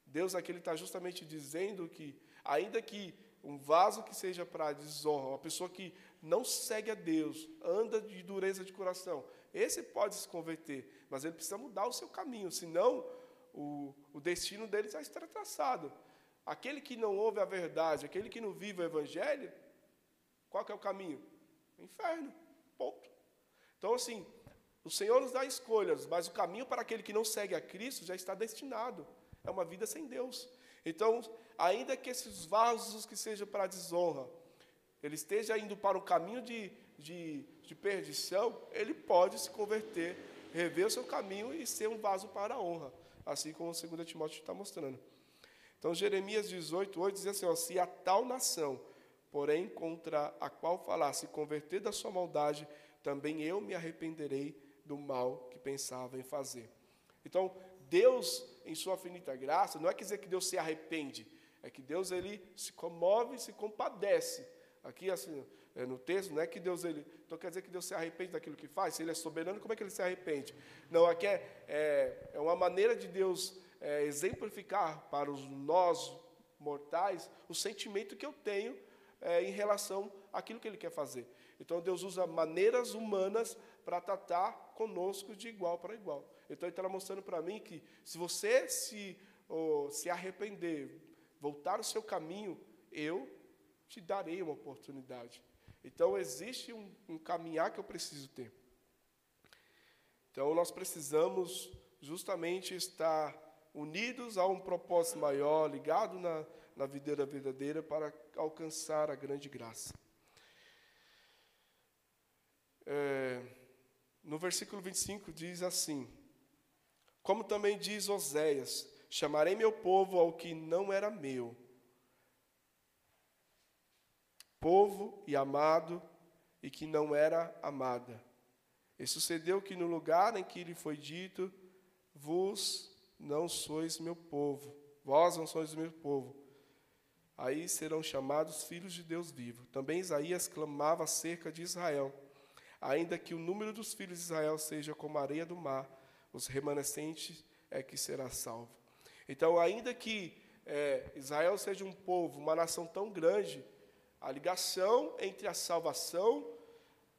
Deus aqui está justamente dizendo que, ainda que um vaso que seja para desonra, uma pessoa que não segue a Deus, anda de dureza de coração, esse pode se converter, mas ele precisa mudar o seu caminho, senão o, o destino dele já estará traçado. Aquele que não ouve a verdade, aquele que não vive o evangelho, qual que é o caminho? Inferno. Ponto. Então, assim, o Senhor nos dá escolhas, mas o caminho para aquele que não segue a Cristo já está destinado. É uma vida sem Deus. Então, ainda que esses vasos que sejam para desonra, ele esteja indo para o caminho de, de, de perdição, ele pode se converter, rever o seu caminho e ser um vaso para a honra, assim como o 2 Timóteo está mostrando. Então, Jeremias 18, 8 diz assim: ó, Se a tal nação, porém, contra a qual falar, se converter da sua maldade, também eu me arrependerei do mal que pensava em fazer. Então, Deus, em sua finita graça, não é quer dizer que Deus se arrepende, é que Deus ele se comove se compadece. Aqui, assim, é, no texto, não é que Deus ele. Então quer dizer que Deus se arrepende daquilo que faz? Se ele é soberano, como é que ele se arrepende? Não, aqui é, é, é uma maneira de Deus é, exemplificar para os nós mortais o sentimento que eu tenho é, em relação àquilo que ele quer fazer. Então Deus usa maneiras humanas para tratar conosco de igual para igual. Então ele está mostrando para mim que se você se, oh, se arrepender, voltar o seu caminho, eu te darei uma oportunidade. Então existe um, um caminhar que eu preciso ter. Então nós precisamos justamente estar unidos a um propósito maior, ligado na, na videira verdadeira para alcançar a grande graça. É, no versículo 25 diz assim: Como também diz Oséias: Chamarei meu povo ao que não era meu, povo e amado, e que não era amada. E sucedeu que no lugar em que lhe foi dito: Vos não sois meu povo, vós não sois meu povo. Aí serão chamados filhos de Deus vivo. Também Isaías clamava acerca de Israel Ainda que o número dos filhos de Israel seja como a areia do mar, os remanescentes é que será salvo. Então, ainda que é, Israel seja um povo, uma nação tão grande, a ligação entre a salvação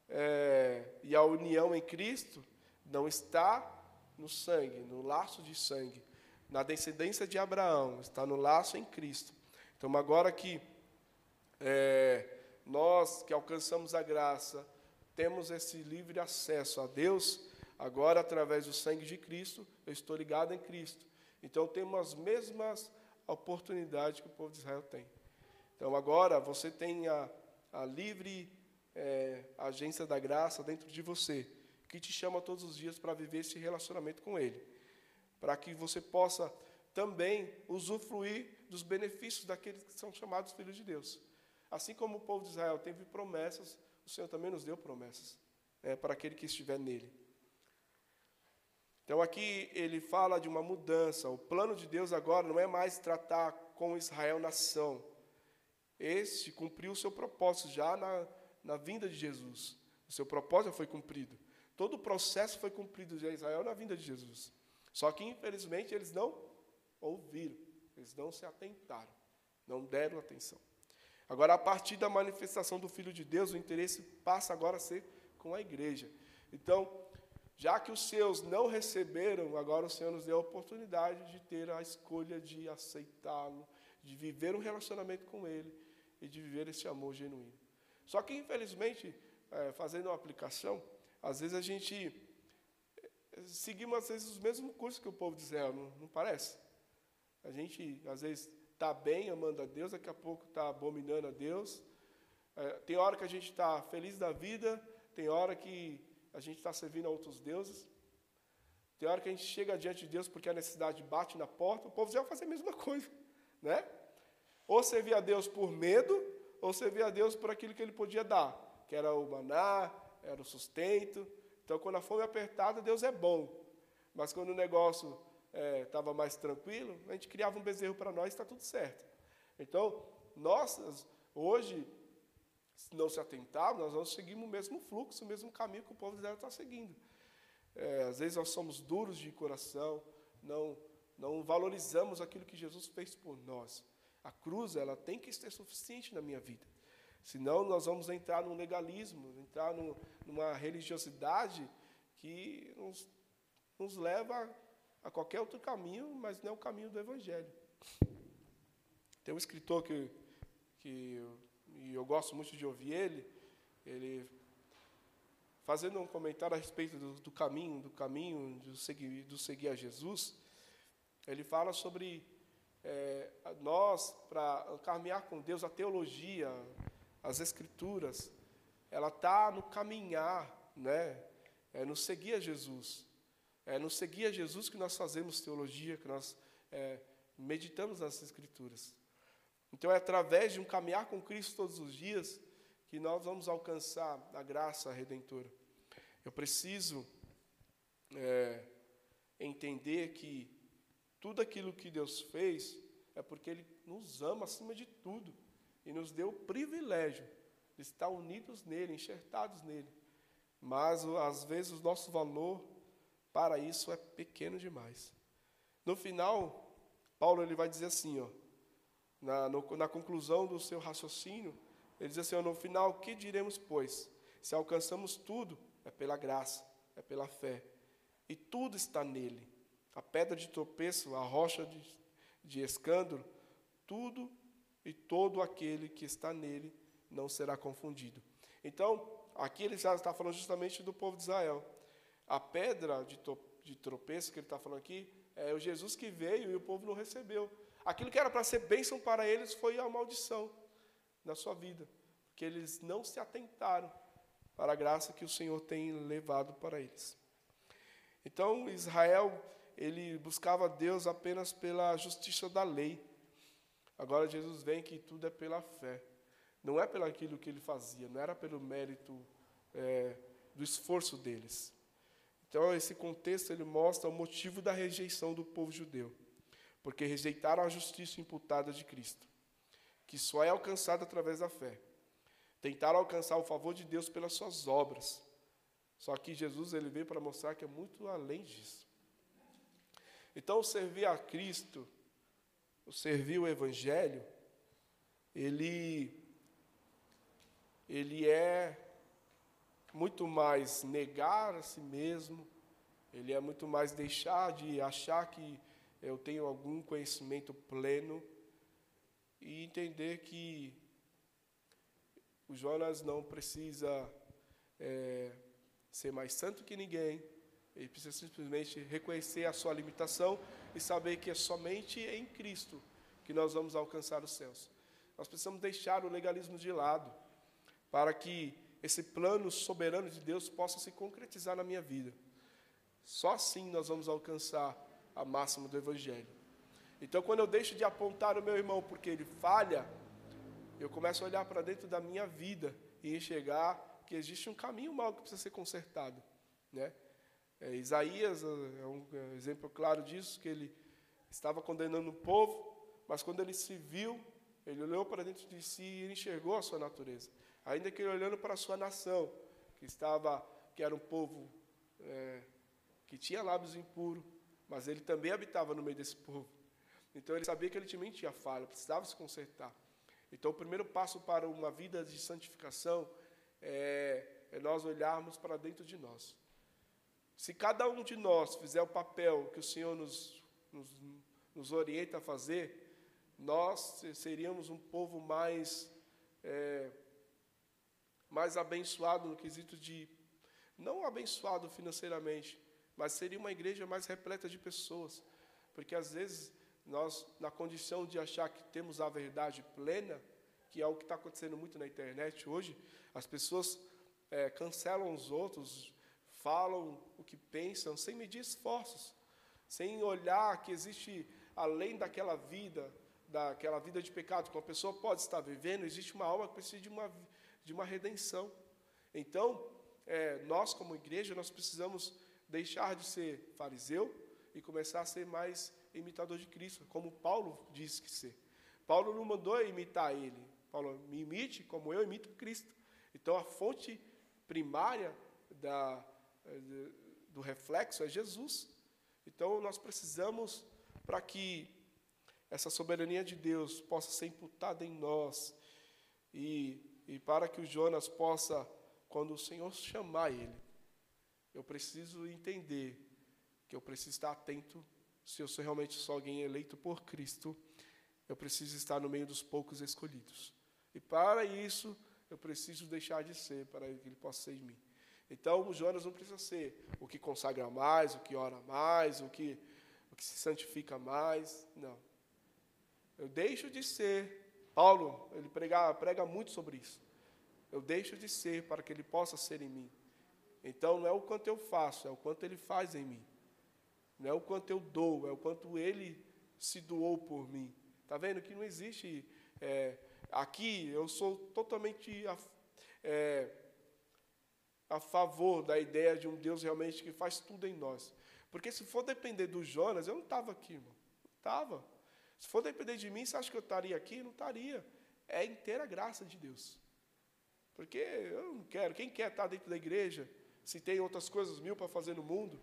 é, e a união em Cristo não está no sangue, no laço de sangue, na descendência de Abraão, está no laço em Cristo. Então, agora que é, nós que alcançamos a graça, temos esse livre acesso a Deus, agora através do sangue de Cristo, eu estou ligado em Cristo. Então temos as mesmas oportunidades que o povo de Israel tem. Então agora você tem a, a livre é, agência da graça dentro de você, que te chama todos os dias para viver esse relacionamento com Ele, para que você possa também usufruir dos benefícios daqueles que são chamados filhos de Deus. Assim como o povo de Israel teve promessas o Senhor também nos deu promessas né, para aquele que estiver nele. Então aqui ele fala de uma mudança. O plano de Deus agora não é mais tratar com Israel nação. Este cumpriu o seu propósito já na, na vinda de Jesus. O seu propósito foi cumprido. Todo o processo foi cumprido de Israel na vinda de Jesus. Só que, infelizmente, eles não ouviram, eles não se atentaram, não deram atenção. Agora, a partir da manifestação do Filho de Deus, o interesse passa agora a ser com a igreja. Então, já que os seus não receberam, agora o Senhor nos deu a oportunidade de ter a escolha de aceitá-lo, de viver um relacionamento com Ele e de viver esse amor genuíno. Só que, infelizmente, é, fazendo uma aplicação, às vezes a gente é, seguimos às vezes os mesmos cursos que o povo de Israel, não, não parece? A gente, às vezes, está bem amando a Deus, daqui a pouco está abominando a Deus. É, tem hora que a gente está feliz da vida, tem hora que a gente está servindo a outros deuses. Tem hora que a gente chega diante de Deus porque a necessidade bate na porta. O povo já vai fazer a mesma coisa, né? Ou servir a Deus por medo, ou servir a Deus por aquilo que Ele podia dar, que era o maná, era o sustento. Então, quando a fome é apertada, Deus é bom. Mas quando o negócio estava é, mais tranquilo, a gente criava um bezerro para nós e está tudo certo. Então, nós, hoje, se não se atentarmos, nós vamos seguir o mesmo fluxo, o mesmo caminho que o povo de Israel está seguindo. É, às vezes nós somos duros de coração, não, não valorizamos aquilo que Jesus fez por nós. A cruz, ela tem que ser suficiente na minha vida. Senão nós vamos entrar num legalismo, entrar num, numa religiosidade que nos, nos leva a qualquer outro caminho, mas não é o caminho do Evangelho. Tem um escritor que, que e eu gosto muito de ouvir ele, ele fazendo um comentário a respeito do, do caminho, do caminho do seguir, do seguir a Jesus, ele fala sobre é, nós, para caminhar com Deus, a teologia, as escrituras, ela está no caminhar, né? É no seguir a Jesus. É no seguir a Jesus que nós fazemos teologia, que nós é, meditamos nas Escrituras. Então é através de um caminhar com Cristo todos os dias que nós vamos alcançar a graça redentora. Eu preciso é, entender que tudo aquilo que Deus fez é porque Ele nos ama acima de tudo e nos deu o privilégio de estar unidos nele, enxertados nele. Mas às vezes o nosso valor para isso é pequeno demais. No final, Paulo ele vai dizer assim, ó, na, no, na conclusão do seu raciocínio, ele diz assim: ó, no final, o que diremos, pois? Se alcançamos tudo, é pela graça, é pela fé. E tudo está nele. A pedra de tropeço, a rocha de, de escândalo, tudo e todo aquele que está nele não será confundido. Então, aqui ele já está falando justamente do povo de Israel. A pedra de, de tropeço que ele está falando aqui é o Jesus que veio e o povo não recebeu. Aquilo que era para ser bênção para eles foi a maldição na sua vida, porque eles não se atentaram para a graça que o Senhor tem levado para eles. Então, Israel, ele buscava Deus apenas pela justiça da lei. Agora Jesus vem que tudo é pela fé. Não é pelo aquilo que ele fazia, não era pelo mérito é, do esforço deles. Então, esse contexto ele mostra o motivo da rejeição do povo judeu, porque rejeitaram a justiça imputada de Cristo, que só é alcançada através da fé. Tentaram alcançar o favor de Deus pelas suas obras. Só que Jesus ele veio para mostrar que é muito além disso. Então, servir a Cristo, servir o Evangelho, ele ele é muito mais negar a si mesmo, ele é muito mais deixar de achar que eu tenho algum conhecimento pleno e entender que o Jonas não precisa é, ser mais santo que ninguém, ele precisa simplesmente reconhecer a sua limitação e saber que é somente em Cristo que nós vamos alcançar os céus. Nós precisamos deixar o legalismo de lado para que esse plano soberano de Deus possa se concretizar na minha vida. Só assim nós vamos alcançar a máxima do Evangelho. Então, quando eu deixo de apontar o meu irmão porque ele falha, eu começo a olhar para dentro da minha vida e enxergar que existe um caminho mal que precisa ser consertado. Né? É, Isaías é um exemplo claro disso, que ele estava condenando o povo, mas quando ele se viu, ele olhou para dentro de si e enxergou a sua natureza ainda que olhando para a sua nação, que estava, que era um povo é, que tinha lábios impuros, mas ele também habitava no meio desse povo. Então ele sabia que ele também tinha falha, precisava se consertar. Então o primeiro passo para uma vida de santificação é, é nós olharmos para dentro de nós. Se cada um de nós fizer o papel que o Senhor nos, nos, nos orienta a fazer, nós seríamos um povo mais é, mais abençoado no quesito de, não abençoado financeiramente, mas seria uma igreja mais repleta de pessoas. Porque às vezes nós, na condição de achar que temos a verdade plena, que é o que está acontecendo muito na internet hoje, as pessoas é, cancelam os outros, falam o que pensam, sem medir esforços, sem olhar que existe, além daquela vida, daquela vida de pecado que uma pessoa pode estar vivendo, existe uma alma que precisa de uma de uma redenção. Então, é, nós como igreja, nós precisamos deixar de ser fariseu e começar a ser mais imitador de Cristo, como Paulo disse que ser. Paulo não mandou imitar ele. Paulo, me imite como eu imito Cristo. Então, a fonte primária da, do reflexo é Jesus. Então, nós precisamos, para que essa soberania de Deus possa ser imputada em nós e e para que o Jonas possa, quando o Senhor chamar ele, eu preciso entender que eu preciso estar atento se eu sou realmente só alguém eleito por Cristo, eu preciso estar no meio dos poucos escolhidos. E para isso, eu preciso deixar de ser, para que ele possa ser em mim. Então, o Jonas não precisa ser o que consagra mais, o que ora mais, o que, o que se santifica mais. Não. Eu deixo de ser Paulo, ele prega, prega muito sobre isso. eu deixo de ser para que Ele possa ser em mim. Então não é o quanto eu faço, é o quanto Ele faz em mim. Não é o quanto eu dou, é o quanto Ele se doou por mim. Está vendo que não existe. É, aqui eu sou totalmente a, é, a favor da ideia de um Deus realmente que faz tudo em nós. Porque se for depender do Jonas, eu não estava aqui, irmão. Estava. Se for depender de mim, você acha que eu estaria aqui? Não estaria. É inteira graça de Deus. Porque eu não quero. Quem quer estar dentro da igreja, se tem outras coisas mil para fazer no mundo?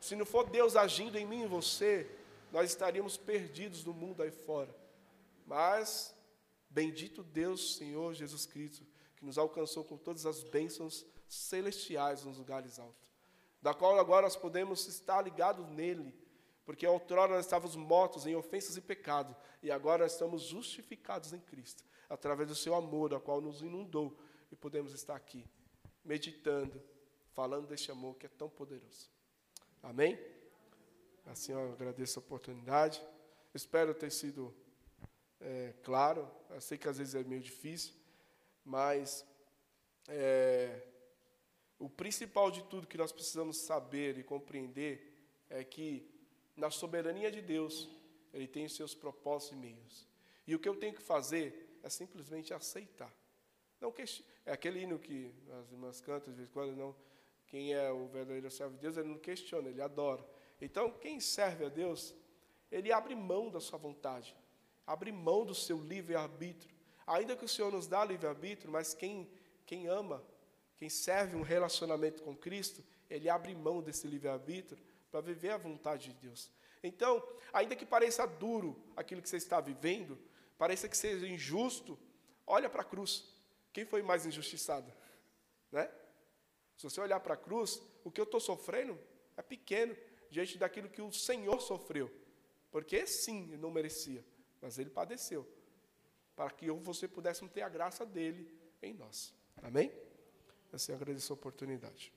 Se não for Deus agindo em mim e você, nós estaríamos perdidos no mundo aí fora. Mas, bendito Deus, Senhor Jesus Cristo, que nos alcançou com todas as bênçãos celestiais nos lugares altos, da qual agora nós podemos estar ligados nele, porque outrora nós estávamos mortos em ofensas e pecado, e agora estamos justificados em Cristo, através do seu amor, a qual nos inundou, e podemos estar aqui, meditando, falando deste amor que é tão poderoso. Amém? Assim eu agradeço a oportunidade. Espero ter sido é, claro. Eu sei que às vezes é meio difícil, mas é, o principal de tudo que nós precisamos saber e compreender é que, na soberania de Deus, Ele tem os seus propósitos e meios. E o que eu tenho que fazer é simplesmente aceitar. Não é aquele hino que as irmãs cantam de vez em quando, não. Quem é o verdadeiro servo de Deus, ele não questiona, ele adora. Então, quem serve a Deus, ele abre mão da sua vontade, abre mão do seu livre-arbítrio. Ainda que o Senhor nos dá livre-arbítrio, mas quem, quem ama, quem serve um relacionamento com Cristo, ele abre mão desse livre-arbítrio para viver a vontade de Deus. Então, ainda que pareça duro aquilo que você está vivendo, pareça que seja injusto, olha para a cruz. Quem foi mais injustiçado? Né? Se você olhar para a cruz, o que eu estou sofrendo é pequeno diante daquilo que o Senhor sofreu. Porque sim, não merecia, mas ele padeceu. Para que eu e você pudéssemos ter a graça dele em nós. Amém? Assim, agradeço a oportunidade.